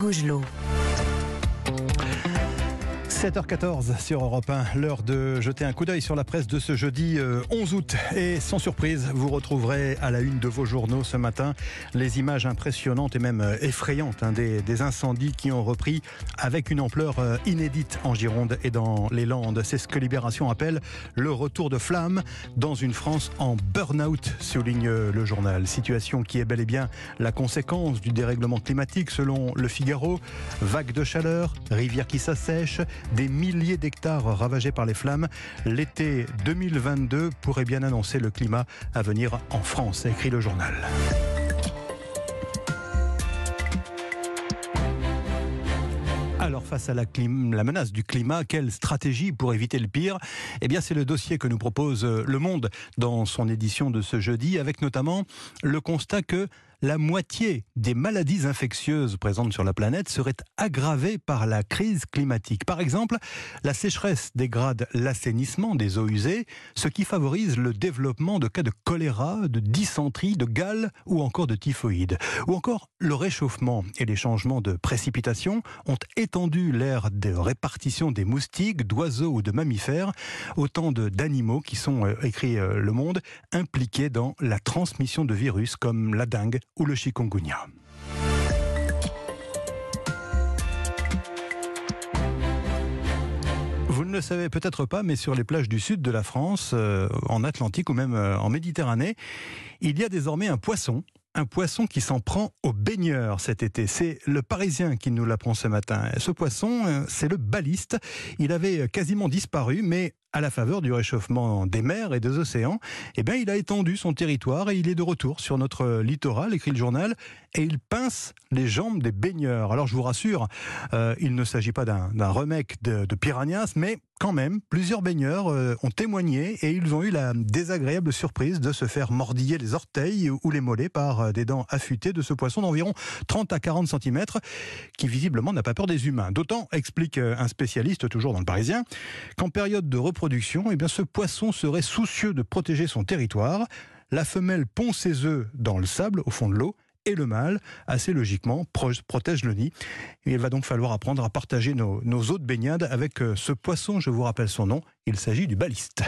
Rougelot. 7h14 sur Europe 1, l'heure de jeter un coup d'œil sur la presse de ce jeudi 11 euh, août. Et sans surprise, vous retrouverez à la une de vos journaux ce matin les images impressionnantes et même euh, effrayantes hein, des, incendies qui ont repris avec une ampleur euh, inédite en Gironde et dans les Landes. C'est ce que Libération appelle le retour de flamme dans une France en burn-out, souligne le journal. Situation qui est bel et bien la conséquence du dérèglement climatique selon le Figaro. Vague de chaleur, rivière qui s'assèche, des milliers d'hectares ravagés par les flammes. L'été 2022 pourrait bien annoncer le climat à venir en France, écrit le journal. Alors face à la, la, menace du climat, quelle stratégie pour éviter le pire? Eh bien c'est le dossier que nous propose Le Monde dans son édition de ce jeudi, avec notamment le constat que la moitié des maladies infectieuses présentes sur la planète seraient aggravées par la crise climatique. Par exemple, la sécheresse dégrade l'assainissement des eaux usées, ce qui favorise le développement de cas de choléra, de dysenterie, de gale ou encore de typhoïde. Ou encore, le réchauffement et les changements de précipitation ont étendu l'ère de répartition des moustiques, d'oiseaux ou de mammifères, autant d'animaux qui sont, euh, écrit euh, Le Monde, impliqués dans la transmission de virus comme la dengue ou le chikungunya. Vous ne le savez peut-être pas, mais sur les plages du sud de la France, euh, en Atlantique ou même euh, en Méditerranée, il y a désormais un poisson un poisson qui s'en prend aux baigneurs cet été. C'est le Parisien qui nous l'apprend ce matin. Ce poisson, euh, c'est le baliste. Il avait quasiment disparu, mais à la faveur du réchauffement des mers et des océans, eh bien, il a étendu son territoire et il est de retour sur notre littoral, écrit le journal, et il pince les jambes des baigneurs. Alors, je vous rassure, euh, il ne s'agit pas d'un remake de, de, Piranhas, mais quand même, plusieurs baigneurs euh, ont témoigné et ils ont eu la désagréable surprise de se faire mordiller les orteils ou les mollets par euh, des dents affûtées de ce poisson d'environ 30 à 40 cm, qui visiblement n'a pas peur des humains. D'autant, explique un spécialiste toujours dans le Parisien, qu'en période de repos production, eh bien, ce poisson serait soucieux de protéger son territoire. La femelle pond ses œufs dans le sable au fond de l'eau et le mâle, assez logiquement, protège le nid. Il va donc falloir apprendre à partager nos, nos eaux de baignade avec euh, ce poisson, je vous rappelle son nom, il s'agit du baliste.